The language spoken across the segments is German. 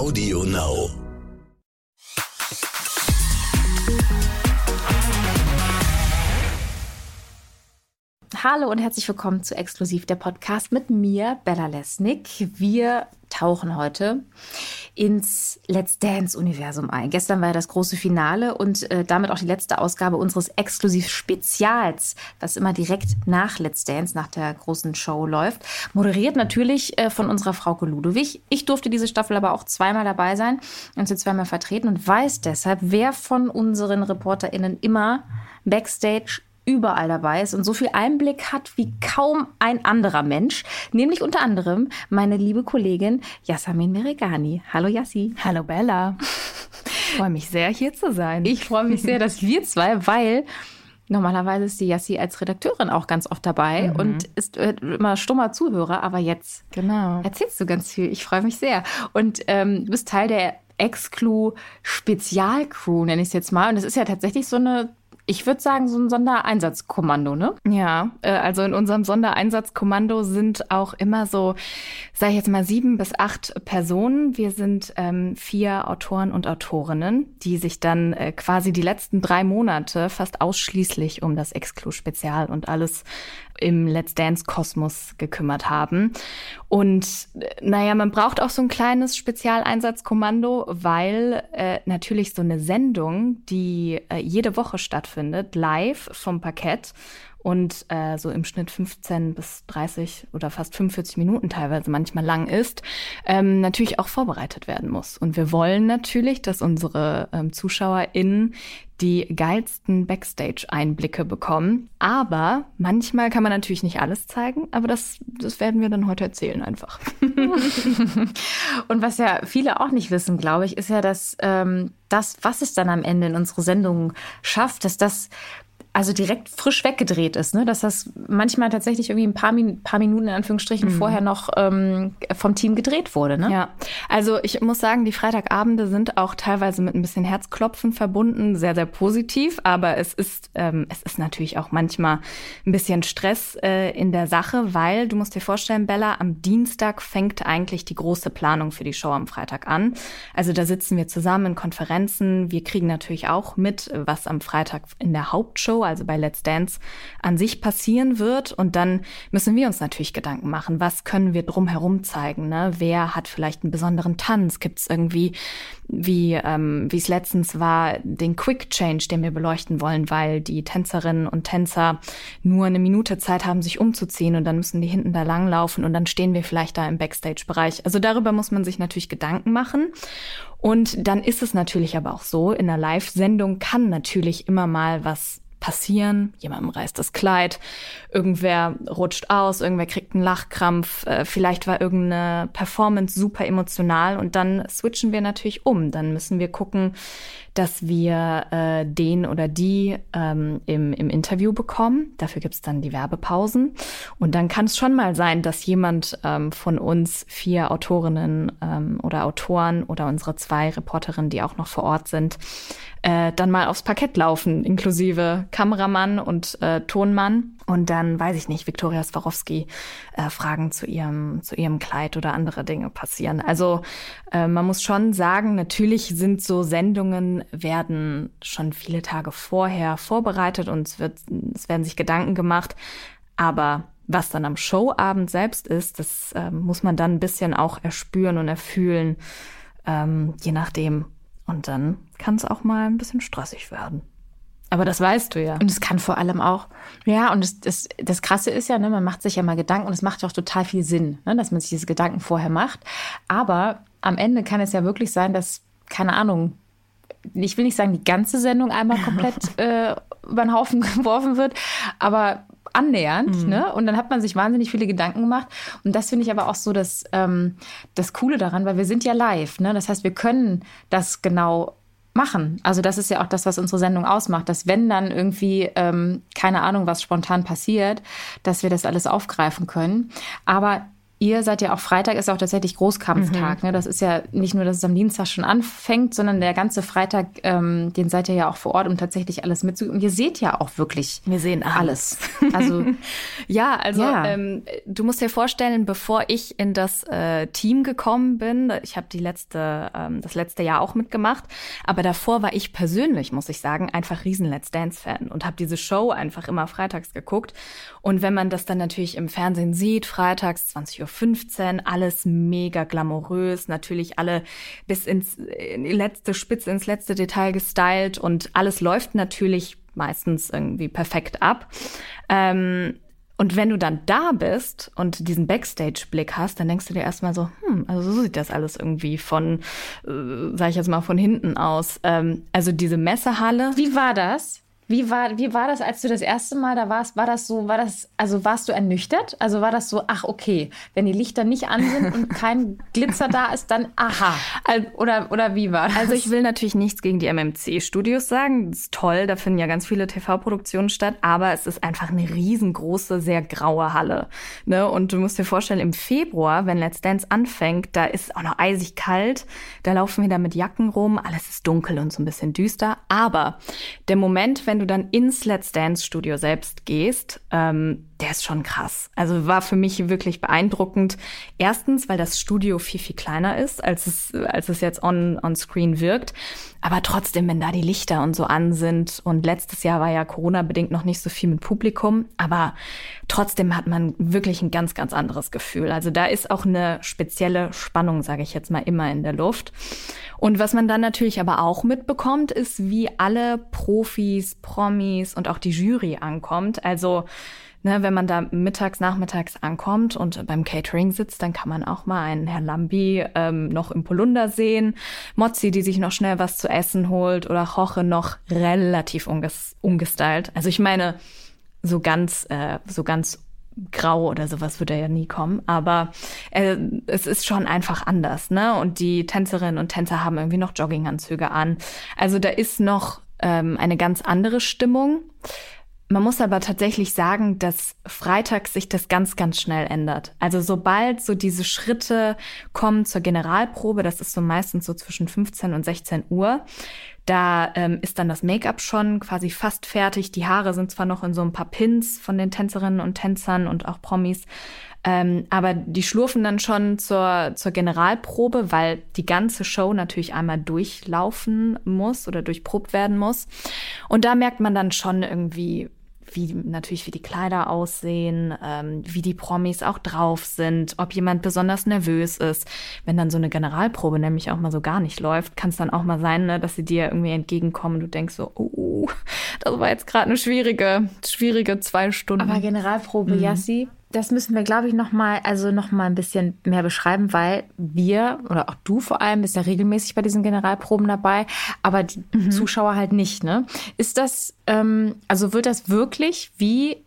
Audio Now. Hallo und herzlich willkommen zu Exklusiv, der Podcast mit mir, Bella Lesnick. Wir tauchen heute ins Let's Dance-Universum ein. Gestern war ja das große Finale und äh, damit auch die letzte Ausgabe unseres Exklusiv-Spezials, was immer direkt nach Let's Dance, nach der großen Show läuft. Moderiert natürlich äh, von unserer Frau Ludowig. Ich durfte diese Staffel aber auch zweimal dabei sein und sie zweimal vertreten und weiß deshalb, wer von unseren ReporterInnen immer Backstage überall dabei ist und so viel Einblick hat wie kaum ein anderer Mensch, nämlich unter anderem meine liebe Kollegin Yasamin Meregani. Hallo Yassi. Hallo Bella. Ich freue mich sehr, hier zu sein. Ich freue mich sehr, dass wir zwei, weil normalerweise ist die Yassi als Redakteurin auch ganz oft dabei mhm. und ist äh, immer stummer Zuhörer, aber jetzt genau. erzählst du ganz viel. Ich freue mich sehr. Und ähm, du bist Teil der Exclu Spezialcrew, nenne ich es jetzt mal. Und es ist ja tatsächlich so eine ich würde sagen, so ein Sondereinsatzkommando, ne? Ja, äh, also in unserem Sondereinsatzkommando sind auch immer so, sage ich jetzt mal, sieben bis acht Personen. Wir sind ähm, vier Autoren und Autorinnen, die sich dann äh, quasi die letzten drei Monate fast ausschließlich um das Exclu-Spezial und alles im Let's Dance-Kosmos gekümmert haben. Und naja, man braucht auch so ein kleines Spezialeinsatzkommando, weil äh, natürlich so eine Sendung, die äh, jede Woche stattfindet, live vom Parkett und äh, so im Schnitt 15 bis 30 oder fast 45 Minuten teilweise manchmal lang ist, ähm, natürlich auch vorbereitet werden muss. Und wir wollen natürlich, dass unsere ähm, ZuschauerInnen die geilsten Backstage-Einblicke bekommen. Aber manchmal kann man natürlich nicht alles zeigen, aber das, das werden wir dann heute erzählen einfach. Und was ja viele auch nicht wissen, glaube ich, ist ja, dass ähm, das, was es dann am Ende in unsere Sendung schafft, dass das also direkt frisch weggedreht ist, ne? dass das manchmal tatsächlich irgendwie ein paar, Min paar Minuten in Anführungsstrichen mhm. vorher noch ähm, vom Team gedreht wurde. Ne? Ja, also ich muss sagen, die Freitagabende sind auch teilweise mit ein bisschen Herzklopfen verbunden, sehr, sehr positiv, aber es ist, ähm, es ist natürlich auch manchmal ein bisschen Stress äh, in der Sache, weil du musst dir vorstellen, Bella, am Dienstag fängt eigentlich die große Planung für die Show am Freitag an. Also da sitzen wir zusammen in Konferenzen, wir kriegen natürlich auch mit, was am Freitag in der Hauptshow also bei Let's Dance, an sich passieren wird. Und dann müssen wir uns natürlich Gedanken machen, was können wir drumherum zeigen? Ne? Wer hat vielleicht einen besonderen Tanz? Gibt es irgendwie, wie ähm, es letztens war, den Quick Change, den wir beleuchten wollen, weil die Tänzerinnen und Tänzer nur eine Minute Zeit haben, sich umzuziehen und dann müssen die hinten da langlaufen und dann stehen wir vielleicht da im Backstage-Bereich. Also darüber muss man sich natürlich Gedanken machen. Und dann ist es natürlich aber auch so, in einer Live-Sendung kann natürlich immer mal was passieren. Jemandem reißt das Kleid, irgendwer rutscht aus, irgendwer kriegt einen Lachkrampf, äh, vielleicht war irgendeine Performance super emotional und dann switchen wir natürlich um. Dann müssen wir gucken, dass wir äh, den oder die ähm, im, im Interview bekommen. Dafür gibt's dann die Werbepausen. Und dann kann es schon mal sein, dass jemand ähm, von uns vier Autorinnen ähm, oder Autoren oder unsere zwei Reporterinnen, die auch noch vor Ort sind, äh, dann mal aufs Parkett laufen, inklusive Kameramann und äh, Tonmann. Und dann, weiß ich nicht, Viktoria Swarovski äh, Fragen zu ihrem, zu ihrem Kleid oder andere Dinge passieren. Also äh, man muss schon sagen, natürlich sind so Sendungen, werden schon viele Tage vorher vorbereitet und es, wird, es werden sich Gedanken gemacht. Aber was dann am Showabend selbst ist, das äh, muss man dann ein bisschen auch erspüren und erfühlen, ähm, je nachdem, und dann kann es auch mal ein bisschen stressig werden. Aber das weißt du ja. Und es kann vor allem auch, ja, und das, das, das Krasse ist ja, ne, man macht sich ja mal Gedanken und es macht auch total viel Sinn, ne, dass man sich diese Gedanken vorher macht. Aber am Ende kann es ja wirklich sein, dass, keine Ahnung, ich will nicht sagen, die ganze Sendung einmal komplett äh, über den Haufen geworfen wird, aber annähernd. Mhm. Ne? Und dann hat man sich wahnsinnig viele Gedanken gemacht. Und das finde ich aber auch so das, ähm, das Coole daran, weil wir sind ja live. Ne? Das heißt, wir können das genau machen. Also das ist ja auch das, was unsere Sendung ausmacht, dass wenn dann irgendwie, ähm, keine Ahnung, was spontan passiert, dass wir das alles aufgreifen können. Aber ihr seid ja auch Freitag ist auch tatsächlich Großkampftag. Mhm. Ne? Das ist ja nicht nur, dass es am Dienstag schon anfängt, sondern der ganze Freitag, ähm, den seid ihr ja auch vor Ort, um tatsächlich alles mitzugeben. Und ihr seht ja auch wirklich. Wir sehen alles. alles. Also ja, also ja. Ähm, du musst dir vorstellen, bevor ich in das äh, Team gekommen bin, ich habe die letzte, ähm, das letzte Jahr auch mitgemacht, aber davor war ich persönlich, muss ich sagen, einfach riesen Let's Dance Fan und habe diese Show einfach immer freitags geguckt. Und wenn man das dann natürlich im Fernsehen sieht, freitags 20.15 Uhr 15, alles mega glamourös, natürlich alle bis ins in die letzte Spitze, ins letzte Detail gestylt und alles läuft natürlich meistens irgendwie perfekt ab. Ähm, und wenn du dann da bist und diesen Backstage-Blick hast, dann denkst du dir erstmal so, hm, also so sieht das alles irgendwie von, äh, sag ich jetzt mal, von hinten aus. Ähm, also diese Messehalle. Wie war das? Wie war, wie war das, als du das erste Mal da warst? War das so, war das, also warst du ernüchtert? Also war das so, ach okay, wenn die Lichter nicht an sind und kein Glitzer da ist, dann aha. Oder, oder wie war das? Also ich will natürlich nichts gegen die MMC-Studios sagen. Das ist toll, da finden ja ganz viele TV-Produktionen statt, aber es ist einfach eine riesengroße, sehr graue Halle. Ne? Und du musst dir vorstellen, im Februar, wenn Let's Dance anfängt, da ist auch noch eisig kalt, da laufen wir da mit Jacken rum, alles ist dunkel und so ein bisschen düster. Aber der Moment, wenn du dann ins Let's Dance Studio selbst gehst, ähm, der ist schon krass. Also war für mich wirklich beeindruckend. Erstens, weil das Studio viel, viel kleiner ist, als es, als es jetzt on, on screen wirkt. Aber trotzdem, wenn da die Lichter und so an sind und letztes Jahr war ja Corona-bedingt noch nicht so viel mit Publikum, aber trotzdem hat man wirklich ein ganz, ganz anderes Gefühl. Also da ist auch eine spezielle Spannung, sage ich jetzt mal, immer in der Luft. Und was man dann natürlich aber auch mitbekommt, ist, wie alle Profis, Promis und auch die Jury ankommt. Also Ne, wenn man da mittags, nachmittags ankommt und beim Catering sitzt, dann kann man auch mal einen Herrn Lambi ähm, noch im Polunder sehen, Mozzi, die sich noch schnell was zu essen holt oder Roche noch relativ unges umgestylt. Also ich meine, so ganz, äh, so ganz grau oder sowas würde er ja nie kommen, aber äh, es ist schon einfach anders, ne? Und die Tänzerinnen und Tänzer haben irgendwie noch Jogginganzüge an. Also da ist noch ähm, eine ganz andere Stimmung. Man muss aber tatsächlich sagen, dass freitags sich das ganz, ganz schnell ändert. Also sobald so diese Schritte kommen zur Generalprobe, das ist so meistens so zwischen 15 und 16 Uhr, da ähm, ist dann das Make-up schon quasi fast fertig. Die Haare sind zwar noch in so ein paar Pins von den Tänzerinnen und Tänzern und auch Promis, ähm, aber die schlurfen dann schon zur, zur Generalprobe, weil die ganze Show natürlich einmal durchlaufen muss oder durchprobt werden muss. Und da merkt man dann schon irgendwie, wie natürlich wie die Kleider aussehen, ähm, wie die Promis auch drauf sind, ob jemand besonders nervös ist. Wenn dann so eine Generalprobe nämlich auch mal so gar nicht läuft, kann es dann auch mal sein, ne, dass sie dir irgendwie entgegenkommen und du denkst so, oh, das war jetzt gerade eine schwierige, schwierige zwei Stunden. Aber Generalprobe, mhm. Yassi, das müssen wir, glaube ich, noch mal, also noch mal ein bisschen mehr beschreiben, weil wir oder auch du vor allem bist ja regelmäßig bei diesen Generalproben dabei, aber die mhm. Zuschauer halt nicht. Ne? Ist das, ähm, also wird das wirklich wie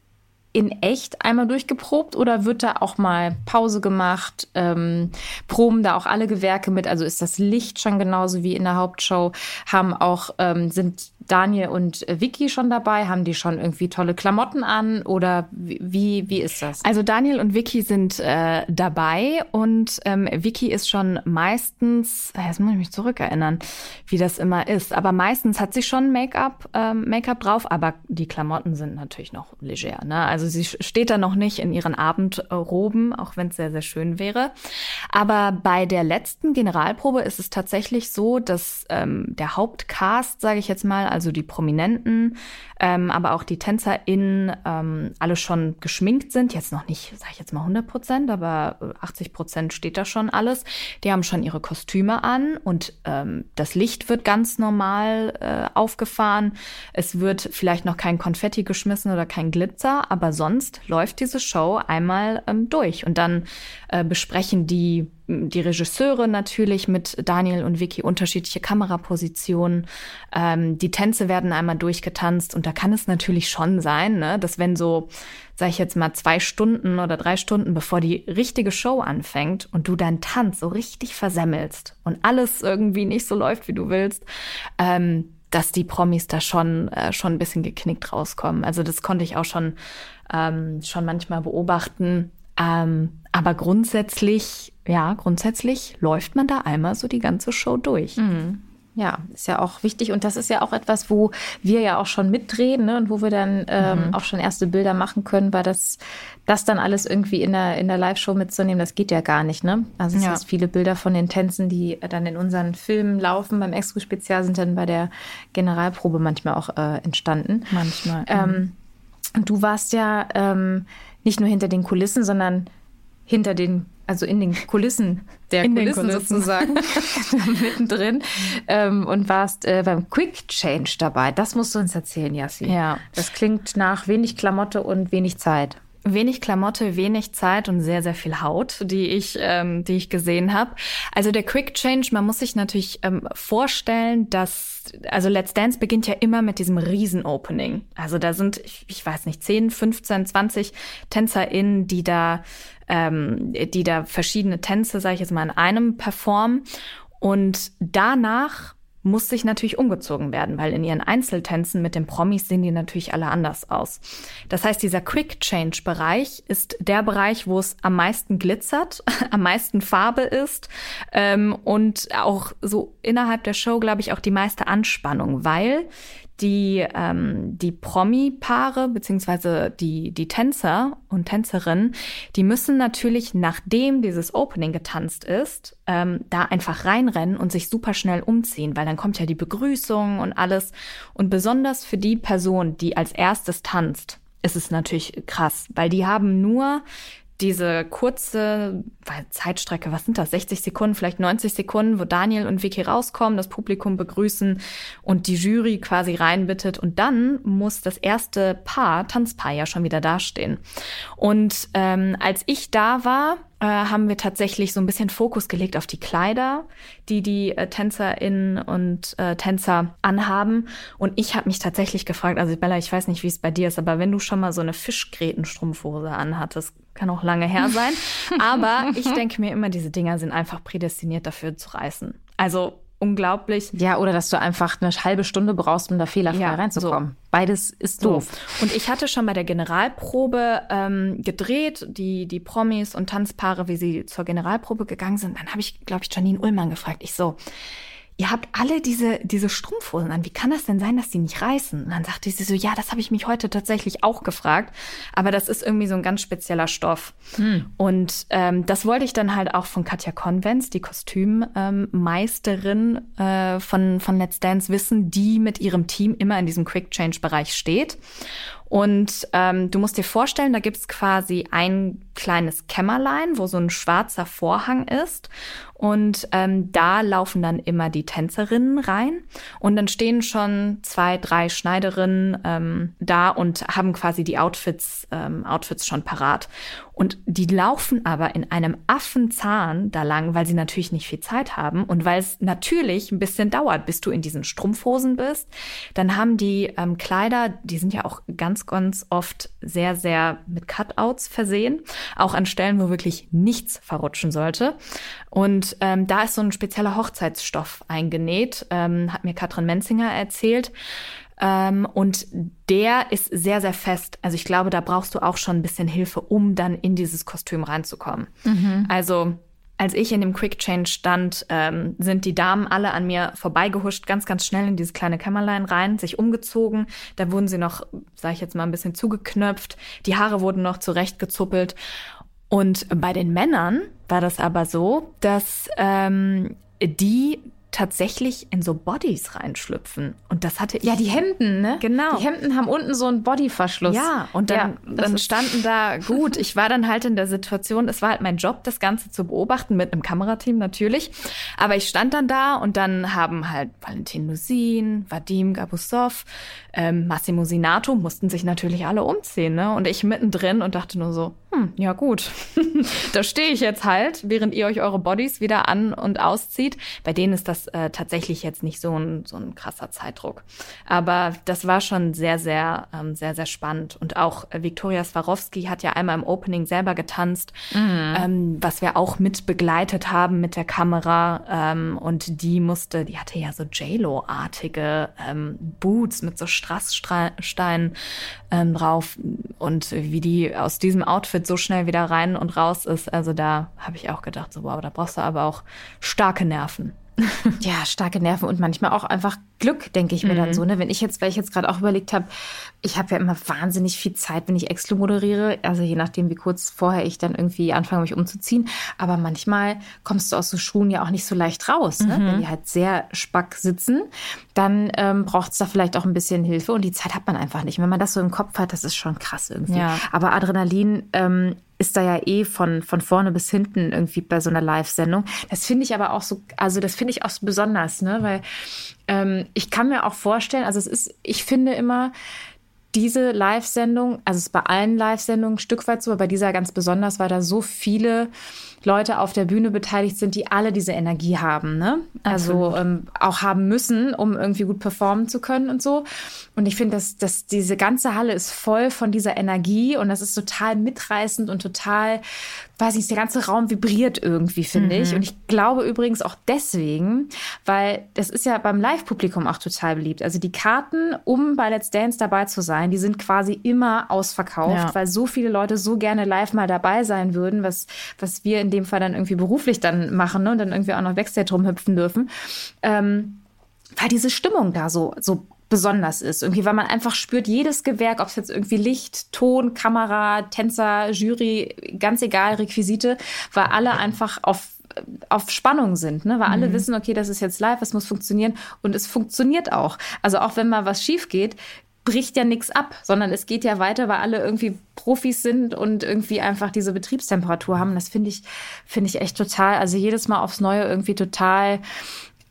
in echt einmal durchgeprobt oder wird da auch mal Pause gemacht? Ähm, proben da auch alle Gewerke mit? Also ist das Licht schon genauso wie in der Hauptshow? Haben auch, ähm, sind Daniel und Vicky schon dabei? Haben die schon irgendwie tolle Klamotten an oder wie, wie ist das? Also Daniel und Vicky sind äh, dabei und ähm, Vicky ist schon meistens, jetzt muss ich mich zurückerinnern, wie das immer ist, aber meistens hat sie schon Make-up ähm, Make-up drauf, aber die Klamotten sind natürlich noch leger. Ne? Also sie steht da noch nicht in ihren Abendroben, auch wenn es sehr, sehr schön wäre. Aber bei der letzten Generalprobe ist es tatsächlich so, dass ähm, der Hauptcast, sage ich jetzt mal, also die Prominenten, ähm, aber auch die TänzerInnen ähm, alle schon geschminkt sind. Jetzt noch nicht, sage ich jetzt mal 100 Prozent, aber 80 Prozent steht da schon alles. Die haben schon ihre Kostüme an und ähm, das Licht wird ganz normal äh, aufgefahren. Es wird vielleicht noch kein Konfetti geschmissen oder kein Glitzer, aber sonst läuft diese Show einmal ähm, durch und dann äh, besprechen die die Regisseure natürlich mit Daniel und Vicky unterschiedliche Kamerapositionen. Ähm, die Tänze werden einmal durchgetanzt und da kann es natürlich schon sein, ne, dass wenn so, sag ich jetzt mal, zwei Stunden oder drei Stunden bevor die richtige Show anfängt und du deinen Tanz so richtig versemmelst und alles irgendwie nicht so läuft, wie du willst, ähm, dass die Promis da schon äh, schon ein bisschen geknickt rauskommen. Also das konnte ich auch schon ähm, schon manchmal beobachten Ähm, aber grundsätzlich, ja, grundsätzlich läuft man da einmal so die ganze Show durch. Mhm. Ja, ist ja auch wichtig und das ist ja auch etwas, wo wir ja auch schon mitdrehen ne? und wo wir dann ähm, mhm. auch schon erste Bilder machen können, weil das, das dann alles irgendwie in der, in der Live-Show mitzunehmen, das geht ja gar nicht. Ne? Also es ja. sind viele Bilder von den Tänzen, die dann in unseren Filmen laufen, beim Expo-Spezial sind dann bei der Generalprobe manchmal auch äh, entstanden. Manchmal. Ähm, mhm. und du warst ja ähm, nicht nur hinter den Kulissen, sondern hinter den also in den Kulissen der in Kulissen, Kulissen. sozusagen, mittendrin ähm, und warst äh, beim Quick Change dabei. Das musst du uns erzählen, Yassi. Ja. Das klingt nach wenig Klamotte und wenig Zeit. Wenig Klamotte, wenig Zeit und sehr, sehr viel Haut, die ich, ähm, die ich gesehen habe. Also der Quick Change, man muss sich natürlich ähm, vorstellen, dass, also Let's Dance beginnt ja immer mit diesem Riesen-Opening. Also da sind, ich, ich weiß nicht, 10, 15, 20 TänzerInnen, die da ähm, die da verschiedene Tänze, sage ich jetzt mal, in einem performen. Und danach muss sich natürlich umgezogen werden, weil in ihren Einzeltänzen mit den Promis sehen die natürlich alle anders aus. Das heißt, dieser Quick Change Bereich ist der Bereich, wo es am meisten glitzert, am meisten Farbe ist ähm, und auch so innerhalb der Show, glaube ich, auch die meiste Anspannung, weil die, ähm, die Promi-Paare beziehungsweise die, die Tänzer und Tänzerinnen, die müssen natürlich, nachdem dieses Opening getanzt ist, ähm, da einfach reinrennen und sich super schnell umziehen, weil dann kommt ja die Begrüßung und alles. Und besonders für die Person, die als erstes tanzt, ist es natürlich krass, weil die haben nur diese kurze Zeitstrecke, was sind das, 60 Sekunden, vielleicht 90 Sekunden, wo Daniel und Vicky rauskommen, das Publikum begrüßen und die Jury quasi reinbittet und dann muss das erste Paar, Tanzpaar ja schon wieder dastehen. Und ähm, als ich da war, äh, haben wir tatsächlich so ein bisschen Fokus gelegt auf die Kleider, die die äh, TänzerInnen und äh, Tänzer anhaben. Und ich habe mich tatsächlich gefragt, also Bella, ich weiß nicht, wie es bei dir ist, aber wenn du schon mal so eine Fischgrätenstrumpfhose anhattest, kann auch lange her sein, aber ich denke mir immer, diese Dinger sind einfach prädestiniert dafür zu reißen. Also unglaublich. Ja, oder dass du einfach eine halbe Stunde brauchst, um da fehlerfrei ja, reinzukommen. So. Beides ist so. doof. Und ich hatte schon bei der Generalprobe ähm, gedreht, die, die Promis und Tanzpaare, wie sie zur Generalprobe gegangen sind. Dann habe ich, glaube ich, Janine Ullmann gefragt. Ich so, ihr habt alle diese, diese Strumpfhosen an. Wie kann das denn sein, dass die nicht reißen? Und dann sagte sie so, ja, das habe ich mich heute tatsächlich auch gefragt. Aber das ist irgendwie so ein ganz spezieller Stoff. Hm. Und ähm, das wollte ich dann halt auch von Katja Convents, die Kostümmeisterin ähm, äh, von, von Let's Dance, wissen, die mit ihrem Team immer in diesem Quick-Change-Bereich steht. Und ähm, du musst dir vorstellen, da gibt's quasi ein kleines Kämmerlein, wo so ein schwarzer Vorhang ist. Und ähm, da laufen dann immer die Tänzerinnen rein. Und dann stehen schon zwei, drei Schneiderinnen ähm, da und haben quasi die Outfits, ähm, Outfits schon parat. Und die laufen aber in einem Affenzahn da lang, weil sie natürlich nicht viel Zeit haben und weil es natürlich ein bisschen dauert, bis du in diesen Strumpfhosen bist. Dann haben die ähm, Kleider, die sind ja auch ganz, ganz oft sehr, sehr mit Cutouts versehen, auch an Stellen, wo wirklich nichts verrutschen sollte. Und ähm, da ist so ein spezieller Hochzeitsstoff eingenäht, ähm, hat mir Katrin Menzinger erzählt. Ähm, und der ist sehr, sehr fest. Also ich glaube, da brauchst du auch schon ein bisschen Hilfe, um dann in dieses Kostüm reinzukommen. Mhm. Also als ich in dem Quick Change stand, ähm, sind die Damen alle an mir vorbeigehuscht, ganz, ganz schnell in dieses kleine Kämmerlein rein, sich umgezogen. Da wurden sie noch, sage ich jetzt mal, ein bisschen zugeknöpft. Die Haare wurden noch zurechtgezuppelt. Und bei den Männern war das aber so, dass ähm, die tatsächlich in so Bodies reinschlüpfen. Und das hatte ich. Ja, die Hemden, ne? Genau. Die Hemden haben unten so einen Bodyverschluss. Ja, und dann, ja, dann standen da, gut, ich war dann halt in der Situation, es war halt mein Job, das Ganze zu beobachten, mit einem Kamerateam natürlich. Aber ich stand dann da und dann haben halt Valentin Lusin, Vadim Gabusov, ähm, Massimo Sinato mussten sich natürlich alle umziehen, ne? Und ich mittendrin und dachte nur so, hm, ja gut, da stehe ich jetzt halt, während ihr euch eure Bodies wieder an und auszieht. Bei denen ist das äh, tatsächlich jetzt nicht so ein, so ein krasser Zeitdruck. Aber das war schon sehr, sehr, ähm, sehr, sehr spannend. Und auch äh, Viktoria Swarovski hat ja einmal im Opening selber getanzt, mhm. ähm, was wir auch mit begleitet haben mit der Kamera. Ähm, und die musste, die hatte ja so J-Lo-artige ähm, Boots mit so Strassstein ähm, drauf und wie die aus diesem Outfit so schnell wieder rein und raus ist. Also da habe ich auch gedacht, so wow, da brauchst du aber auch starke Nerven. ja, starke Nerven und manchmal auch einfach Glück, denke ich mir mhm. dann so. Ne? Wenn ich jetzt, weil ich jetzt gerade auch überlegt habe, ich habe ja immer wahnsinnig viel Zeit, wenn ich Exlo moderiere. Also je nachdem, wie kurz vorher ich dann irgendwie anfange, mich umzuziehen. Aber manchmal kommst du aus so Schuhen ja auch nicht so leicht raus. Ne? Mhm. Wenn die halt sehr spack sitzen, dann ähm, braucht es da vielleicht auch ein bisschen Hilfe. Und die Zeit hat man einfach nicht. Wenn man das so im Kopf hat, das ist schon krass irgendwie. Ja. Aber Adrenalin ähm, ist da ja eh von, von vorne bis hinten irgendwie bei so einer Live-Sendung. Das finde ich aber auch so, also das finde ich auch so besonders, ne? Weil ähm, ich kann mir auch vorstellen, also es ist, ich finde immer, diese Live-Sendung, also es ist bei allen Live-Sendungen ein Stück weit so, aber bei dieser ganz besonders, weil da so viele Leute auf der Bühne beteiligt sind, die alle diese Energie haben, ne? Also ähm, auch haben müssen, um irgendwie gut performen zu können und so. Und ich finde, dass, dass diese ganze Halle ist voll von dieser Energie und das ist total mitreißend und total, weiß nicht, der ganze Raum vibriert irgendwie, finde mhm. ich. Und ich glaube übrigens auch deswegen, weil das ist ja beim Live-Publikum auch total beliebt. Also die Karten, um bei Let's Dance dabei zu sein, die sind quasi immer ausverkauft, ja. weil so viele Leute so gerne live mal dabei sein würden, was, was wir in dem Fall dann irgendwie beruflich dann machen ne, und dann irgendwie auch noch Backstage rumhüpfen dürfen. Ähm, weil diese Stimmung da so, so besonders ist. Irgendwie, weil man einfach spürt, jedes Gewerk, ob es jetzt irgendwie Licht, Ton, Kamera, Tänzer, Jury, ganz egal, Requisite, weil alle einfach auf auf Spannung sind, ne? weil alle mhm. wissen, okay, das ist jetzt live, es muss funktionieren und es funktioniert auch. Also auch wenn mal was schief geht, bricht ja nichts ab, sondern es geht ja weiter, weil alle irgendwie Profis sind und irgendwie einfach diese Betriebstemperatur haben. Das finde ich, finde ich echt total, also jedes Mal aufs Neue irgendwie total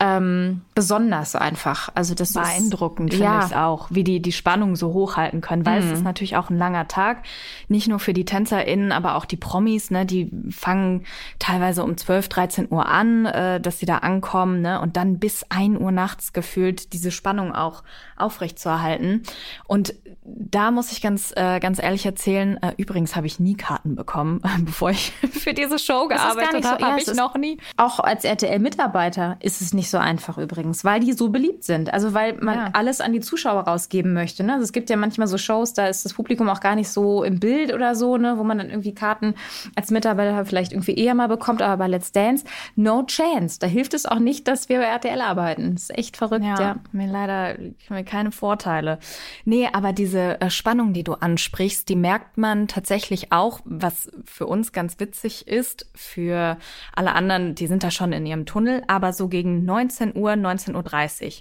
ähm, besonders einfach. Also das beeindruckend finde ja. ich es auch, wie die die Spannung so hochhalten können, weil mhm. es ist natürlich auch ein langer Tag, nicht nur für die TänzerInnen, aber auch die Promis, ne, die fangen teilweise um 12, 13 Uhr an, äh, dass sie da ankommen, ne, und dann bis 1 Uhr nachts gefühlt diese Spannung auch aufrechtzuerhalten. Und da muss ich ganz, äh, ganz ehrlich erzählen, äh, übrigens habe ich nie Karten bekommen, bevor ich für diese Show gearbeitet habe, so, habe ich noch nie. Auch als RTL-Mitarbeiter ist es nicht so einfach übrigens, weil die so beliebt sind. Also weil man ja. alles an die Zuschauer rausgeben möchte. Ne? Also es gibt ja manchmal so Shows, da ist das Publikum auch gar nicht so im Bild oder so, ne? wo man dann irgendwie Karten als Mitarbeiter vielleicht irgendwie eher mal bekommt. Aber bei Let's Dance, no chance. Da hilft es auch nicht, dass wir bei RTL arbeiten. Das ist echt verrückt, ja. ja. Mir leider mir keine Vorteile. Nee, aber diese äh, Spannung, die du ansprichst, die merkt man tatsächlich auch, was für uns ganz witzig ist. Für alle anderen, die sind da schon in ihrem Tunnel, aber so gegen 19 Uhr, 19.30 Uhr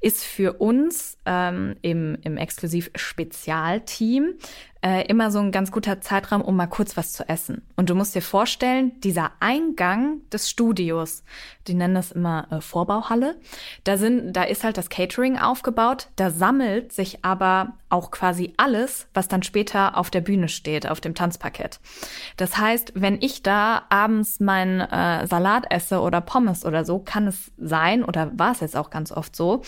ist für uns ähm, im, im Exklusiv-Spezialteam äh, immer so ein ganz guter Zeitraum, um mal kurz was zu essen. Und du musst dir vorstellen, dieser Eingang des Studios, die nennen das immer äh, Vorbauhalle, da sind, da ist halt das Catering aufgebaut, da sammelt sich aber auch quasi alles, was dann später auf der Bühne steht, auf dem Tanzparkett. Das heißt, wenn ich da abends meinen äh, Salat esse oder Pommes oder so, kann es sein, oder war es jetzt auch ganz oft so,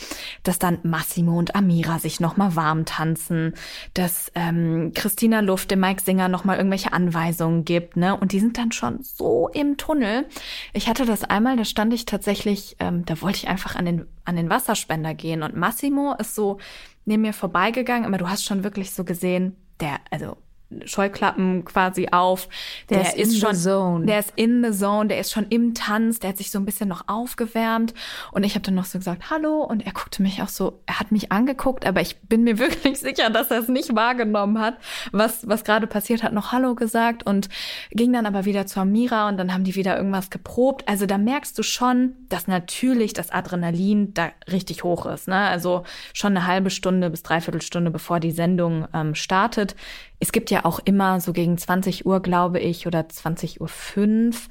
dass dann Massimo und Amira sich nochmal warm tanzen, dass ähm, Christina Luft dem Mike Singer nochmal irgendwelche Anweisungen gibt, ne? Und die sind dann schon so im Tunnel. Ich hatte das einmal, da stand ich tatsächlich, ähm, da wollte ich einfach an den, an den Wasserspender gehen und Massimo ist so neben mir vorbeigegangen, aber du hast schon wirklich so gesehen, der, also Scheuklappen quasi auf. Der, der ist, ist schon, zone. der ist in the zone, der ist schon im Tanz, der hat sich so ein bisschen noch aufgewärmt und ich habe dann noch so gesagt, hallo und er guckte mich auch so, er hat mich angeguckt, aber ich bin mir wirklich sicher, dass er es nicht wahrgenommen hat, was, was gerade passiert hat, noch hallo gesagt und ging dann aber wieder zur Mira und dann haben die wieder irgendwas geprobt. Also da merkst du schon, dass natürlich das Adrenalin da richtig hoch ist. Ne? Also schon eine halbe Stunde bis dreiviertel Stunde, bevor die Sendung ähm, startet, es gibt ja auch immer so gegen 20 Uhr, glaube ich, oder 20 Uhr fünf,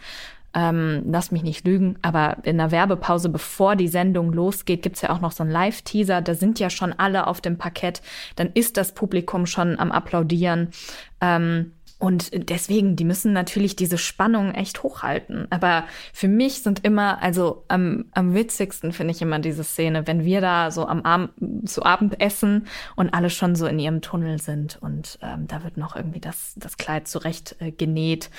ähm, lass mich nicht lügen, aber in der Werbepause, bevor die Sendung losgeht, gibt's ja auch noch so einen Live-Teaser. Da sind ja schon alle auf dem Parkett. Dann ist das Publikum schon am Applaudieren. Ähm, und deswegen, die müssen natürlich diese Spannung echt hochhalten. Aber für mich sind immer, also am, am witzigsten finde ich immer diese Szene, wenn wir da so am Abend, zu Abend essen und alle schon so in ihrem Tunnel sind und ähm, da wird noch irgendwie das, das Kleid zurecht äh, genäht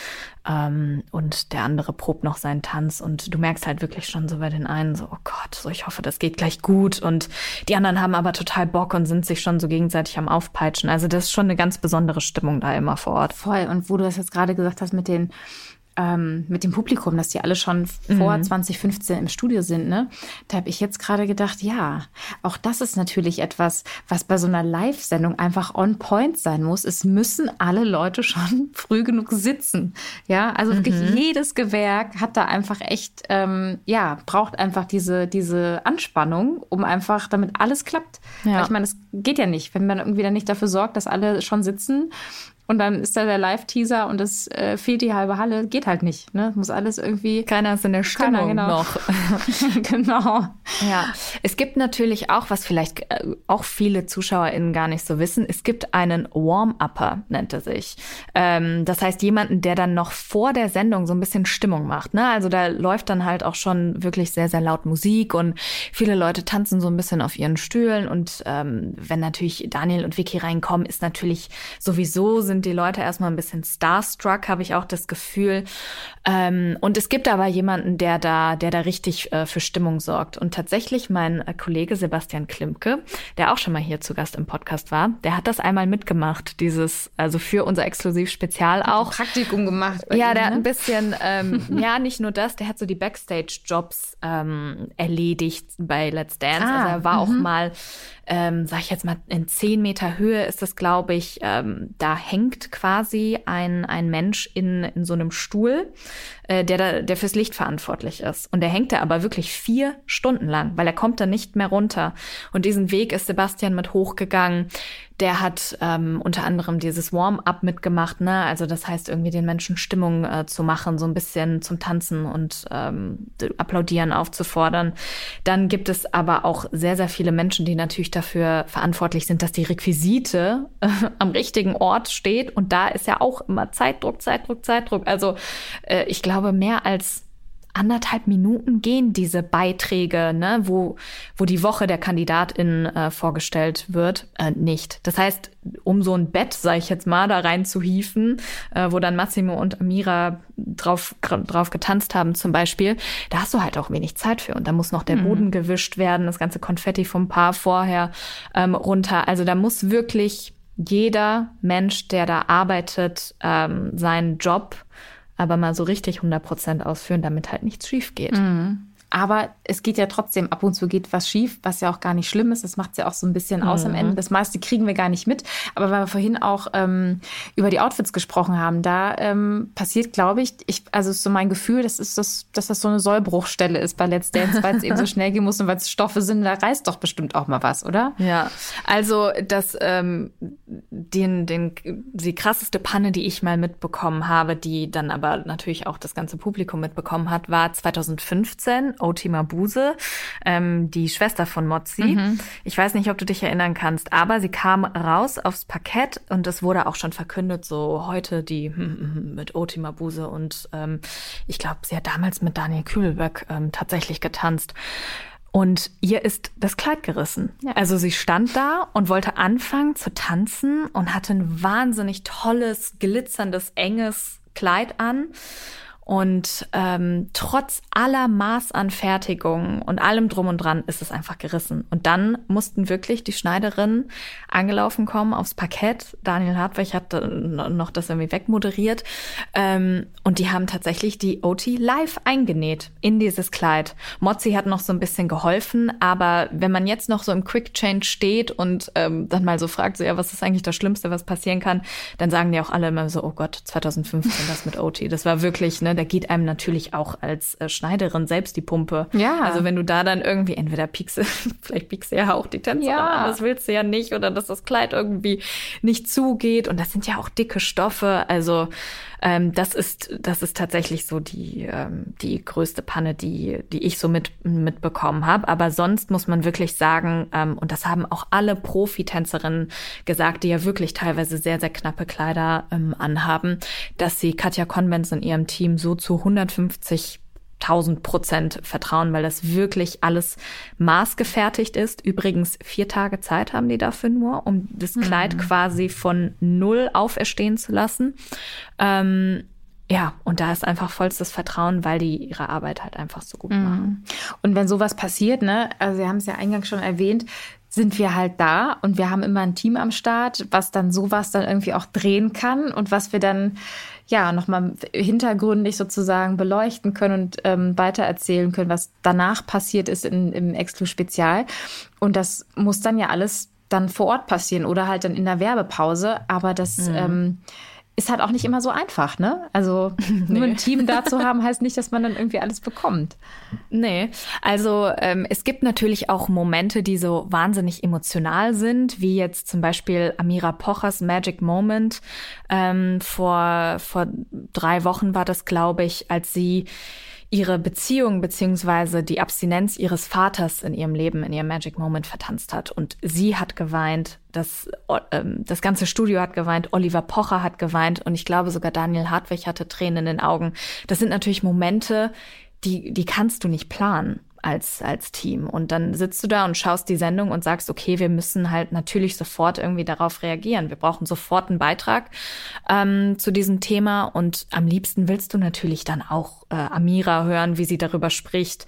ähm, und der andere probt noch seinen Tanz und du merkst halt wirklich schon so bei den einen so, oh Gott, so ich hoffe, das geht gleich gut und die anderen haben aber total Bock und sind sich schon so gegenseitig am Aufpeitschen. Also das ist schon eine ganz besondere Stimmung da immer vor Ort. Voll. Und wo du das jetzt gerade gesagt hast mit den ähm, mit dem Publikum, dass die alle schon vor mhm. 2015 im Studio sind, ne? Da habe ich jetzt gerade gedacht, ja, auch das ist natürlich etwas, was bei so einer Live-Sendung einfach on point sein muss. Es müssen alle Leute schon früh genug sitzen. Ja, also wirklich mhm. jedes Gewerk hat da einfach echt, ähm, ja, braucht einfach diese, diese Anspannung, um einfach, damit alles klappt. Ja. Weil ich meine, es geht ja nicht, wenn man irgendwie dann nicht dafür sorgt, dass alle schon sitzen und dann ist da der Live-Teaser und es äh, fehlt die halbe Halle. Geht halt nicht. Ne? Muss alles irgendwie. Keiner ist in der Stimmung Keiner, genau. noch. genau. Ja. Es gibt natürlich auch, was vielleicht äh, auch viele ZuschauerInnen gar nicht so wissen, es gibt einen Warm-Upper, nennt er sich. Ähm, das heißt, jemanden, der dann noch vor der Sendung so ein bisschen Stimmung macht. Ne? Also da läuft dann halt auch schon wirklich sehr, sehr laut Musik und viele Leute tanzen so ein bisschen auf ihren Stühlen. Und ähm, wenn natürlich Daniel und Vicky reinkommen, ist natürlich sowieso sind die Leute erstmal ein bisschen starstruck, habe ich auch das Gefühl. Ähm, und es gibt aber jemanden, der da, der da richtig äh, für Stimmung sorgt. Und tatsächlich mein äh, Kollege Sebastian Klimke, der auch schon mal hier zu Gast im Podcast war, der hat das einmal mitgemacht, dieses, also für unser Exklusiv-Spezial auch. Praktikum gemacht. Ja, ihm, der ne? hat ein bisschen, ähm, ja, nicht nur das, der hat so die Backstage-Jobs ähm, erledigt bei Let's Dance. Ah, also er war auch mhm. mal ähm, sag ich jetzt mal, in zehn Meter Höhe ist es, glaube ich, ähm, da hängt quasi ein, ein Mensch in, in so einem Stuhl, äh, der, da, der fürs Licht verantwortlich ist. Und der hängt da aber wirklich vier Stunden lang, weil er kommt da nicht mehr runter. Und diesen Weg ist Sebastian mit hochgegangen. Der hat ähm, unter anderem dieses Warm-up mitgemacht, ne? Also das heißt irgendwie den Menschen Stimmung äh, zu machen, so ein bisschen zum Tanzen und ähm, applaudieren aufzufordern. Dann gibt es aber auch sehr, sehr viele Menschen, die natürlich dafür verantwortlich sind, dass die Requisite äh, am richtigen Ort steht. Und da ist ja auch immer Zeitdruck, Zeitdruck, Zeitdruck. Also äh, ich glaube, mehr als anderthalb Minuten gehen diese Beiträge, ne, wo, wo die Woche der Kandidatin äh, vorgestellt wird, äh, nicht. Das heißt, um so ein Bett, sage ich jetzt mal, da rein zu hieven, äh, wo dann Massimo und Amira drauf, drauf getanzt haben zum Beispiel, da hast du halt auch wenig Zeit für. Und da muss noch der mhm. Boden gewischt werden, das ganze Konfetti vom Paar vorher ähm, runter. Also da muss wirklich jeder Mensch, der da arbeitet, ähm, seinen Job aber mal so richtig 100 Prozent ausführen, damit halt nichts schief geht. Mhm. Aber es geht ja trotzdem, ab und zu geht was schief, was ja auch gar nicht schlimm ist. Das macht es ja auch so ein bisschen mhm. aus am Ende. Das meiste kriegen wir gar nicht mit. Aber weil wir vorhin auch ähm, über die Outfits gesprochen haben, da ähm, passiert, glaube ich, ich, also ist so mein Gefühl, das ist das, dass das so eine Sollbruchstelle ist bei Let's Dance, weil es eben so schnell gehen muss und weil es Stoffe sind, da reißt doch bestimmt auch mal was, oder? Ja, also das, ähm, den, den, die krasseste Panne, die ich mal mitbekommen habe, die dann aber natürlich auch das ganze Publikum mitbekommen hat, war 2015 Oti Mabuse, ähm, die Schwester von Mozzi. Mhm. Ich weiß nicht, ob du dich erinnern kannst, aber sie kam raus aufs Parkett und es wurde auch schon verkündet, so heute die mit Oti Mabuse und ähm, ich glaube, sie hat damals mit Daniel Kübelberg ähm, tatsächlich getanzt. Und ihr ist das Kleid gerissen. Ja. Also sie stand da und wollte anfangen zu tanzen und hatte ein wahnsinnig tolles, glitzerndes, enges Kleid an. Und ähm, trotz aller Maßanfertigungen und allem drum und dran ist es einfach gerissen. Und dann mussten wirklich die Schneiderinnen angelaufen kommen aufs Parkett. Daniel Hartwig hat noch das irgendwie wegmoderiert. Ähm, und die haben tatsächlich die OT live eingenäht in dieses Kleid. Mozzi hat noch so ein bisschen geholfen, aber wenn man jetzt noch so im Quick Change steht und ähm, dann mal so fragt, so ja, was ist eigentlich das Schlimmste, was passieren kann, dann sagen die auch alle immer so, oh Gott, 2015 das mit OT. Das war wirklich, ne, da geht einem natürlich auch als äh, Schneiderin selbst die Pumpe. Ja. Also wenn du da dann irgendwie entweder piekst, vielleicht piekst du ja auch die Tänzerin ja. an, das willst du ja nicht, oder dass das Kleid irgendwie nicht zugeht. Und das sind ja auch dicke Stoffe. Also Ähm, das ist, das ist tatsächlich so die, ähm, die größte Panne, die, die ich so mit, mitbekommen habe. Aber sonst muss man wirklich sagen, ähm, und das haben auch alle Profitänzerinnen gesagt, die ja wirklich teilweise sehr, sehr knappe Kleider ähm, anhaben, dass sie Katja Konvents und ihrem Team so zu 150 1000 Prozent vertrauen, weil das wirklich alles maßgefertigt ist. Übrigens vier Tage Zeit haben die dafür nur, um das Kleid mhm. quasi von null auferstehen zu lassen. Ähm, ja, und da ist einfach vollstes Vertrauen, weil die ihre Arbeit halt einfach so gut mhm. machen. Und wenn sowas passiert, ne, also Sie haben es ja eingangs schon erwähnt, sind wir halt da und wir haben immer ein Team am Start, was dann sowas dann irgendwie auch drehen kann und was wir dann ja nochmal hintergründig sozusagen beleuchten können und ähm, weitererzählen können, was danach passiert ist in, im Exclu-Spezial. Und das muss dann ja alles dann vor Ort passieren oder halt dann in der Werbepause. Aber das mhm. ähm, ist halt auch nicht immer so einfach, ne? Also nee. nur ein Team da zu haben, heißt nicht, dass man dann irgendwie alles bekommt. Nee, also ähm, es gibt natürlich auch Momente, die so wahnsinnig emotional sind, wie jetzt zum Beispiel Amira Pochers Magic Moment. Ähm, vor, vor drei Wochen war das, glaube ich, als sie ihre Beziehung beziehungsweise die Abstinenz ihres Vaters in ihrem Leben, in ihrem Magic Moment vertanzt hat. Und sie hat geweint, das, ähm, das ganze Studio hat geweint, Oliver Pocher hat geweint und ich glaube sogar Daniel Hartwig hatte Tränen in den Augen. Das sind natürlich Momente, die, die kannst du nicht planen als, als Team. Und dann sitzt du da und schaust die Sendung und sagst, okay, wir müssen halt natürlich sofort irgendwie darauf reagieren. Wir brauchen sofort einen Beitrag ähm, zu diesem Thema. Und am liebsten willst du natürlich dann auch äh, Amira hören, wie sie darüber spricht,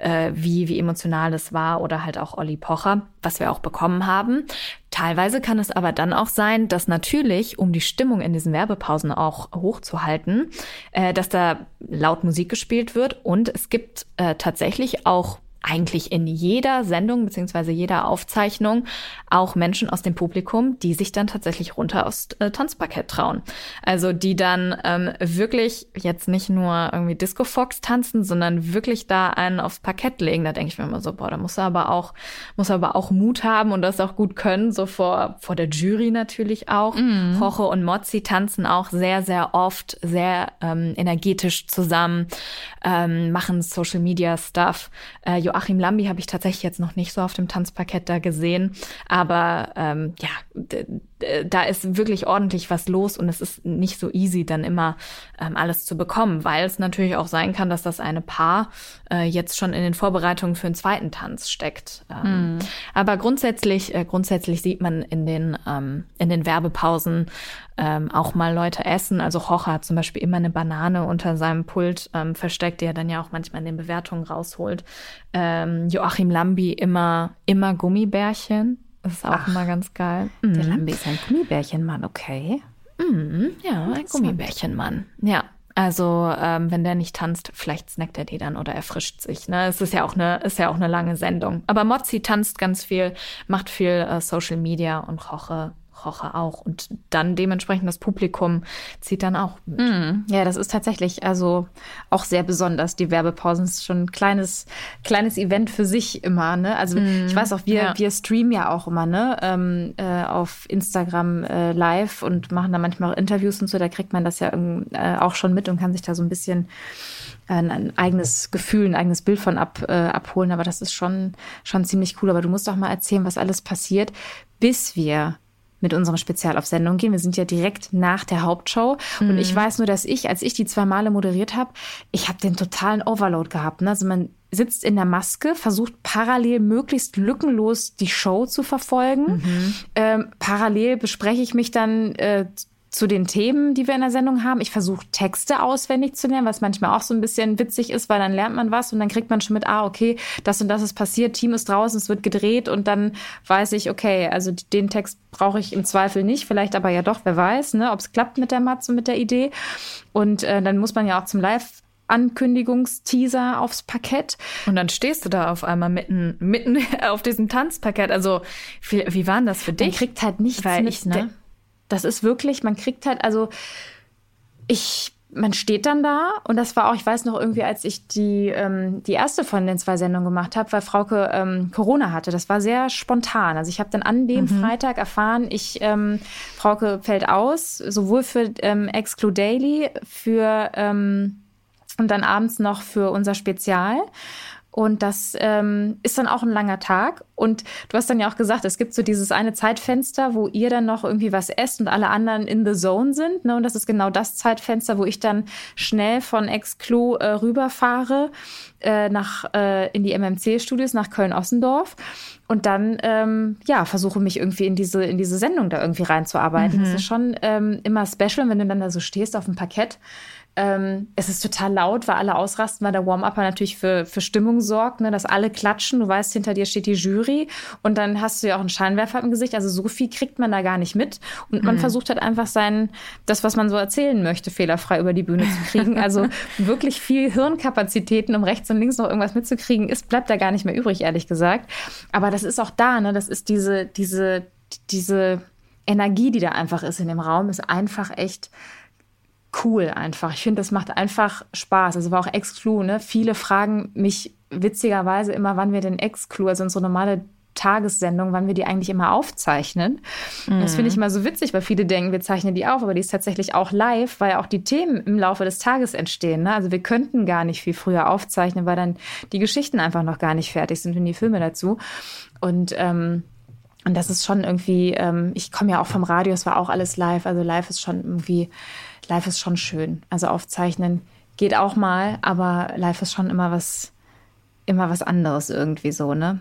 äh, wie, wie emotional es war oder halt auch Olli Pocher, was wir auch bekommen haben. Teilweise kann es aber dann auch sein, dass natürlich, um die Stimmung in diesen Werbepausen auch hochzuhalten, äh, dass da laut Musik gespielt wird und es gibt äh, tatsächlich auch eigentlich in jeder Sendung beziehungsweise jeder Aufzeichnung auch Menschen aus dem Publikum, die sich dann tatsächlich runter aufs äh, Tanzparkett trauen. Also die dann ähm, wirklich jetzt nicht nur irgendwie Disco Fox tanzen, sondern wirklich da einen aufs Parkett legen. Da denke ich mir immer so, boah, da muss er aber auch, muss er aber auch Mut haben und das auch gut können, so vor, vor der Jury natürlich auch. Mhm. Hoche und Mozzi tanzen auch sehr, sehr oft, sehr ähm, energetisch zusammen, ähm, machen Social Media Stuff. Äh, Joachim Lambi habe ich tatsächlich jetzt noch nicht so auf dem Tanzparkett da gesehen. Aber ähm, ja, da ist wirklich ordentlich was los und es ist nicht so easy, dann immer ähm, alles zu bekommen, weil es natürlich auch sein kann, dass das eine Paar äh, jetzt schon in den Vorbereitungen für einen zweiten Tanz steckt. Ähm, mm. Aber grundsätzlich, äh, grundsätzlich sieht man in den ähm, in den Werbepausen ähm, auch mal Leute essen. Also Rocha hat zum Beispiel immer eine Banane unter seinem Pult ähm, versteckt, die er dann ja auch manchmal in den Bewertungen rausholt. Ähm, Joachim Lambi immer immer Gummibärchen. Das ist auch Ach, immer ganz geil. Mhm. Der Lambi ist ein Gummibärchenmann, okay. Mhm, ja, ein Gummibärchenmann. Ja. Also ähm, wenn der nicht tanzt, vielleicht snackt er die dann oder erfrischt sich. Ne? Es ist ja auch eine, ist ja auch eine lange Sendung. Aber Mozzi tanzt ganz viel, macht viel äh, Social Media und Roche Roche auch. Und dann dementsprechend das Publikum zieht dann auch mit. Mm, ja, das ist tatsächlich also auch sehr besonders. Die Werbepausen ist schon ein kleines, kleines Event für sich immer. Ne? Also mm, ich weiß auch, wir, ja. wir streamen ja auch immer ne? Ähm, äh, auf Instagram äh, live und machen da manchmal auch Interviews und so. Da kriegt man das ja äh, auch schon mit und kann sich da so ein bisschen ein, ein, eigenes Gefühl, ein eigenes Bild von ab, äh, abholen. Aber das ist schon, schon ziemlich cool. Aber du musst doch mal erzählen, was alles passiert, bis wir mit unserer Spezialaufsendung gehen. Wir sind ja direkt nach der Hauptshow. Mhm. Und ich mhm. weiß nur, dass ich, als ich die zwei Male moderiert habe, ich habe den totalen Overload gehabt. Ne? Also man sitzt in der Maske, versucht parallel möglichst lückenlos die Show zu verfolgen. Mhm. Ähm, parallel bespreche ich mich dann äh, zu den Themen, die wir in der Sendung haben. Ich versuche Texte auswendig zu lernen, was manchmal auch so ein bisschen witzig ist, weil dann lernt man was und dann kriegt man schon mit, ah, okay, das und das ist passiert, Team ist draußen, es wird gedreht und dann weiß ich, okay, also den Text brauche ich im Zweifel nicht, vielleicht aber ja doch, wer weiß, ne, ob es klappt mit der Matze, mit der Idee. Und äh, dann muss man ja auch zum Live Ankündigungsteaser aufs Parkett. Und dann stehst du da auf einmal mitten, mitten auf diesem Tanzparkett. Also, wie, wie war das für dich? Man kriegt halt nichts Weil mit, ne? Das ist wirklich, man kriegt halt, also ich man steht dann da und das war auch, ich weiß noch irgendwie, als ich die, ähm, die erste von den zwei Sendungen gemacht habe, weil Frauke ähm, Corona hatte. Das war sehr spontan. Also ich habe dann an dem mhm. Freitag erfahren, ich ähm, Frauke fällt aus, sowohl für ähm, Exclu Daily, für ähm, und dann abends noch für unser Spezial. Und das ähm, ist dann auch ein langer Tag. Und du hast dann ja auch gesagt, es gibt so dieses eine Zeitfenster, wo ihr dann noch irgendwie was esst und alle anderen in the zone sind. Ne? Und das ist genau das Zeitfenster, wo ich dann schnell von Exclu äh, rüberfahre äh, nach äh, in die MMC-Studios nach Köln-Ossendorf und dann ähm, ja versuche mich irgendwie in diese in diese Sendung da irgendwie reinzuarbeiten. Mhm. Das ist schon ähm, immer special, wenn du dann da so stehst auf dem Parkett ähm, es ist total laut, weil alle ausrasten, weil der Warm-Upper natürlich für, für Stimmung sorgt, ne, dass alle klatschen. Du weißt, hinter dir steht die Jury und dann hast du ja auch einen Scheinwerfer im Gesicht. Also so viel kriegt man da gar nicht mit. Und man mhm. versucht halt einfach sein, das, was man so erzählen möchte, fehlerfrei über die Bühne zu kriegen. Also wirklich viel Hirnkapazitäten, um rechts und links noch irgendwas mitzukriegen, ist, bleibt da gar nicht mehr übrig, ehrlich gesagt. Aber das ist auch da, ne? Das ist diese, diese, diese Energie, die da einfach ist in dem Raum, ist einfach echt cool einfach. Ich finde, das macht einfach Spaß. Also war auch Exclu, ne? Viele fragen mich witzigerweise immer, wann wir denn Exclu, also unsere normale Tagessendung, wann wir die eigentlich immer aufzeichnen. Mhm. Das finde ich immer so witzig, weil viele denken, wir zeichnen die auf, aber die ist tatsächlich auch live, weil auch die Themen im Laufe des Tages entstehen. Ne? Also wir könnten gar nicht viel früher aufzeichnen, weil dann die Geschichten einfach noch gar nicht fertig sind und die Filme dazu. Und ähm, und das ist schon irgendwie, ähm, ich komme ja auch vom Radio, es war auch alles live. Also live ist schon irgendwie live ist schon schön. Also aufzeichnen geht auch mal, aber live ist schon immer was, immer was anderes irgendwie so, ne?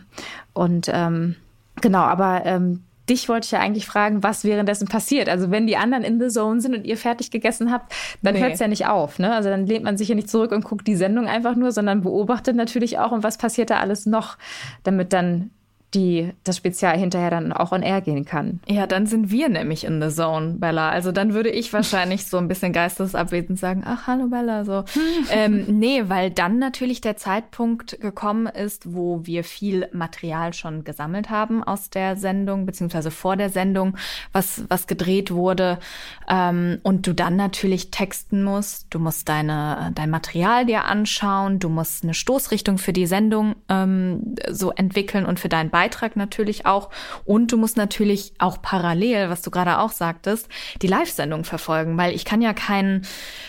Und ähm, genau, aber ähm, dich wollte ich ja eigentlich fragen, was währenddessen passiert. Also wenn die anderen in the zone sind und ihr fertig gegessen habt, dann nee. hört es ja nicht auf. Ne? Also dann lehnt man sich ja nicht zurück und guckt die Sendung einfach nur, sondern beobachtet natürlich auch, und was passiert da alles noch, damit dann die das Spezial hinterher dann auch on air gehen kann. Ja, dann sind wir nämlich in the zone, Bella. Also dann würde ich wahrscheinlich so ein bisschen geistesabwesend sagen, ach, hallo Bella, so. ähm, nee, weil dann natürlich der Zeitpunkt gekommen ist, wo wir viel Material schon gesammelt haben aus der Sendung, beziehungsweise vor der Sendung, was, was gedreht wurde. Ähm, und du dann natürlich texten musst. Du musst deine, dein Material dir anschauen. Du musst eine Stoßrichtung für die Sendung ähm, so entwickeln und für dein Beitrag natürlich auch. Und du musst natürlich auch parallel, was du gerade auch sagtest, die Live-Sendung verfolgen, weil ich kann ja keinen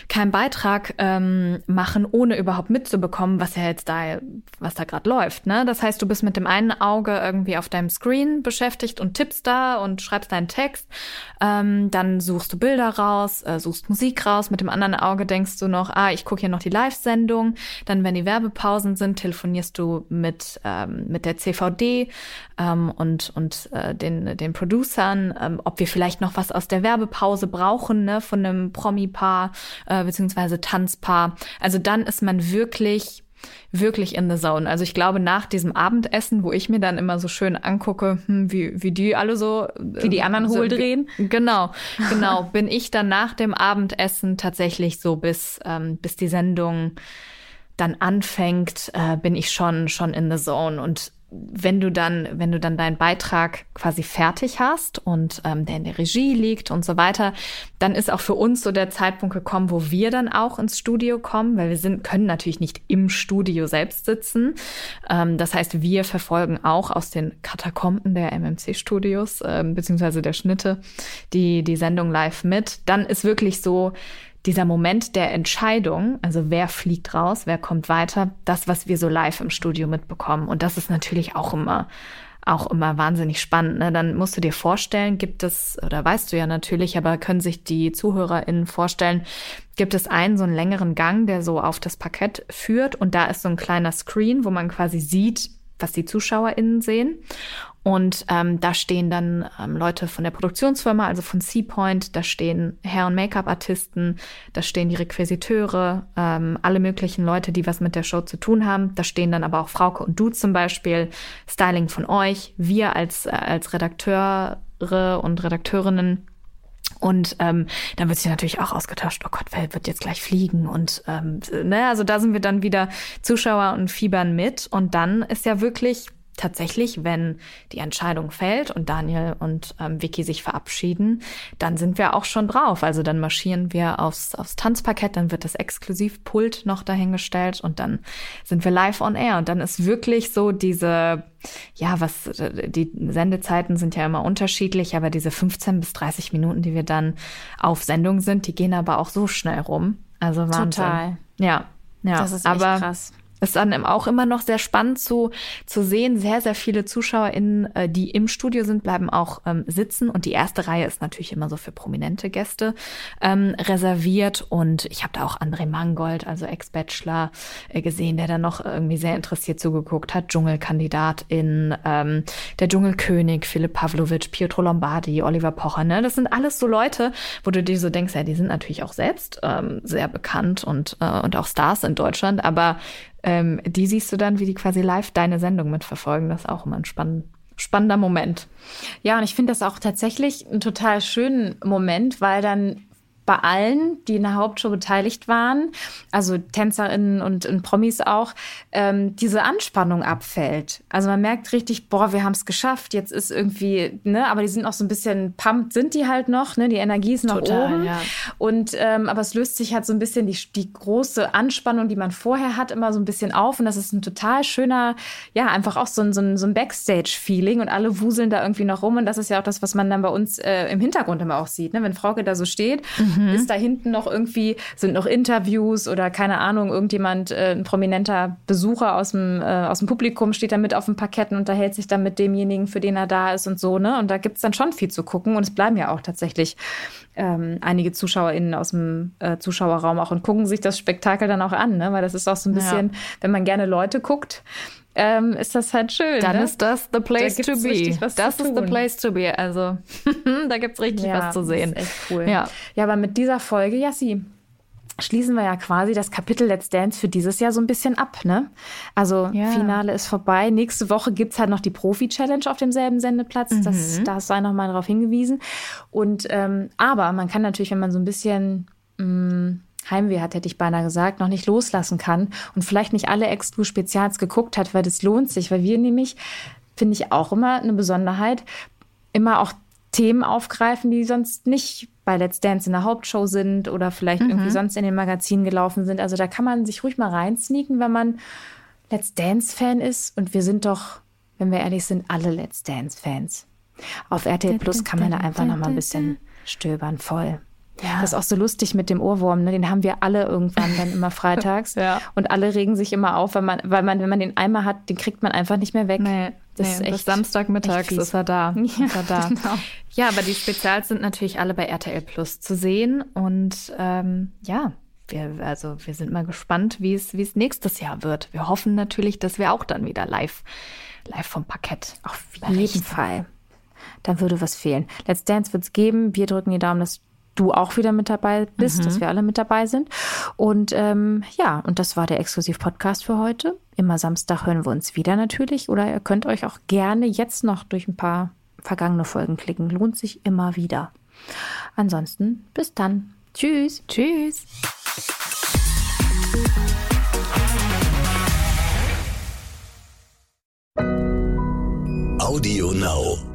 keinen Beitrag ähm, machen, ohne überhaupt mitzubekommen, was ja jetzt da, was da gerade läuft. Ne? Das heißt, du bist mit dem einen Auge irgendwie auf deinem Screen beschäftigt und tippst da und schreibst deinen Text. Ähm, dann suchst du Bilder raus, äh, suchst Musik raus. Mit dem anderen Auge denkst du noch, ah, ich gucke hier noch die Live-Sendung. Dann, wenn die Werbepausen sind, telefonierst du mit, ähm, mit der CVD ähm, und, und äh, den, den Producern, ähm, ob wir vielleicht noch was aus der Werbepause brauchen, ne, von einem Promi-Paar äh, beziehungsweise Tanzpaar. Also dann ist man wirklich wirklich in the zone. Also ich glaube, nach diesem Abendessen, wo ich mir dann immer so schön angucke, hm, wie, wie die alle so. Wie die anderen so, hohl drehen. Genau, genau. bin ich dann nach dem Abendessen tatsächlich so bis, ähm, bis die Sendung dann anfängt, äh, bin ich schon, schon in the zone. Und wenn du dann, wenn du dann deinen Beitrag quasi fertig hast und ähm, der in der Regie liegt und so weiter, dann ist auch für uns so der Zeitpunkt gekommen, wo wir dann auch ins Studio kommen, weil wir sind, können natürlich nicht im Studio selbst sitzen. Ähm, das heißt, wir verfolgen auch aus den Katakomben der MMC-Studios ähm, beziehungsweise der Schnitte die die Sendung live mit. Dann ist wirklich so dieser Moment der Entscheidung, also wer fliegt raus, wer kommt weiter, das, was wir so live im Studio mitbekommen. Und das ist natürlich auch immer auch immer wahnsinnig spannend. Ne? Dann musst du dir vorstellen, gibt es, oder weißt du ja natürlich, aber können sich die ZuhörerInnen vorstellen, gibt es einen so einen längeren Gang, der so auf das Parkett führt und da ist so ein kleiner Screen, wo man quasi sieht, was die ZuschauerInnen sehen. Und ähm, da stehen dann ähm, Leute von der Produktionsfirma, also von Seapoint, da stehen Hair- und Make-up-Artisten, da stehen die Requisiteure, ähm, alle möglichen Leute, die was mit der Show zu tun haben. Da stehen dann aber auch Frauke und du zum Beispiel, Styling von euch, wir als, äh, als Redakteure und Redakteurinnen. Und ähm, dann wird sich natürlich auch ausgetauscht, oh Gott, wer wird jetzt gleich fliegen? Und ähm, ne, also da sind wir dann wieder Zuschauer und fiebern mit. Und dann ist ja wirklich tatsächlich, wenn die Entscheidung fällt und Daniel und ähm, Vicky sich verabschieden, dann sind wir auch schon drauf. Also dann marschieren wir aufs, aufs Tanzparkett, dann wird das Exklusivpult noch dahingestellt und dann sind wir live on air. Und dann ist wirklich so diese, ja, was, die Sendezeiten sind ja immer unterschiedlich, aber diese 15 bis 30 Minuten, die wir dann auf Sendung sind, die gehen aber auch so schnell rum. Also Wahnsinn. Total. Ja, ja. Das ist echt aber krass ist dann auch immer noch sehr spannend zu, zu sehen. Sehr, sehr viele ZuschauerInnen, äh, die im Studio sind, bleiben auch ähm, sitzen. Und die erste Reihe ist natürlich immer so für prominente Gäste ähm, reserviert. Und ich habe da auch André Mangold, also Ex-Bachelor, äh, gesehen, der dann noch irgendwie sehr interessiert zugeguckt hat. Dschungelkandidatin, ähm, der Dschungelkönig, Philipp Pavlovic, Pietro Lombardi, Oliver Pocher. Ne? Das sind alles so Leute, wo du dir so denkst, ja, die sind natürlich auch selbst ähm, sehr bekannt und, äh, und auch Stars in Deutschland. Aber ähm, die siehst du dann, wie die quasi live deine Sendung mitverfolgen. Das ist auch immer ein spannend, spannender Moment. Ja, und ich finde das auch tatsächlich einen total schönen Moment, weil dann bei allen, die in der Hauptshow beteiligt waren, also TänzerInnen und, und Promis auch, ähm, diese Anspannung abfällt. Also man merkt richtig, boah, wir haben es geschafft, jetzt ist irgendwie, ne, aber die sind auch so ein bisschen pumped, sind die halt noch, ne, die Energie ist noch Total, oben. Ja. Und ähm, aber es löst sich halt so ein bisschen die, die große Anspannung, die man vorher hat, immer so ein bisschen auf. Und das ist ein total schöner, ja, einfach auch so ein, so ein, so ein Backstage-Feeling und alle wuseln da irgendwie noch rum. Und das ist ja auch das, was man dann bei uns äh, im Hintergrund immer auch sieht, ne? wenn Frauke da so steht. Mhm Mhm. Ist da hinten noch irgendwie, sind noch Interviews oder keine Ahnung, irgendjemand, äh, ein prominenter Besucher aus dem, äh, aus dem Publikum steht da mit auf dem Parkett und unterhält sich dann mit demjenigen, für den er da ist und so, ne? Und da gibt es dann schon viel zu gucken und es bleiben ja auch tatsächlich ähm, einige ZuschauerInnen aus dem äh, Zuschauerraum auch und gucken sich das Spektakel dann auch an, ne? Weil das ist auch so ein bisschen, ja. wenn man gerne Leute guckt, ähm, ist das halt schön. Dann ne? ist das the place da to be. Das ist the place to be. Also da gibt es richtig ja, was zu sehen. Das ist echt cool. Ja. ja, aber mit dieser Folge, Jassi, schließen wir ja quasi das Kapitel Let's Dance für dieses Jahr so ein bisschen ab, ne? Also ja. Finale ist vorbei. Nächste Woche gibt es halt noch die Profi-Challenge auf demselben Sendeplatz. Mhm. Das, da sei noch mal darauf hingewiesen. Und ähm, aber man kann natürlich, wenn man so ein bisschen mh, mm, Heimweh hat, hätte ich beinahe gesagt, noch nicht loslassen kann und vielleicht nicht alle Exclu-Spezials geguckt hat, weil das lohnt sich, weil wir nämlich, finde ich auch immer eine Besonderheit, immer auch Themen aufgreifen, die sonst nicht bei Let's Dance in der Hauptshow sind oder vielleicht mhm. irgendwie sonst in den Magazinen gelaufen sind. Also da kann man sich ruhig mal reinsneaken, wenn man Let's Dance-Fan ist. Und wir sind doch, wenn wir ehrlich sind, alle Let's Dance-Fans. Auf RTL Plus kann man da einfach noch mal ein bisschen stöbern, voll. Ja. Das ist auch so lustig mit dem Ohrwurm, ne? den haben wir alle irgendwann dann immer freitags. ja. Und alle regen sich immer auf, weil man, weil man, wenn man den einmal hat, den kriegt man einfach nicht mehr weg. Nee, das nee, ist echt, bis Samstagmittags ist er da. Ja, ist er da. Genau. ja, aber die Spezials sind natürlich alle bei RTL Plus zu sehen. Und ähm, ja, wir, also wir sind mal gespannt, wie es, wie es nächstes Jahr wird. Wir hoffen natürlich, dass wir auch dann wieder live, live vom Parkett. Auf jeden Fall. Da würde was fehlen. Let's Dance wird es geben. Wir drücken die Daumen, dass du auch wieder mit dabei bist, mhm. dass wir alle mit dabei sind. Und ähm, ja, und das war der Exklusiv-Podcast für heute. Immer Samstag hören wir uns wieder natürlich. Oder ihr könnt euch auch gerne jetzt noch durch ein paar vergangene Folgen klicken. Lohnt sich immer wieder. Ansonsten, bis dann. Tschüss. Tschüss. Audio Now.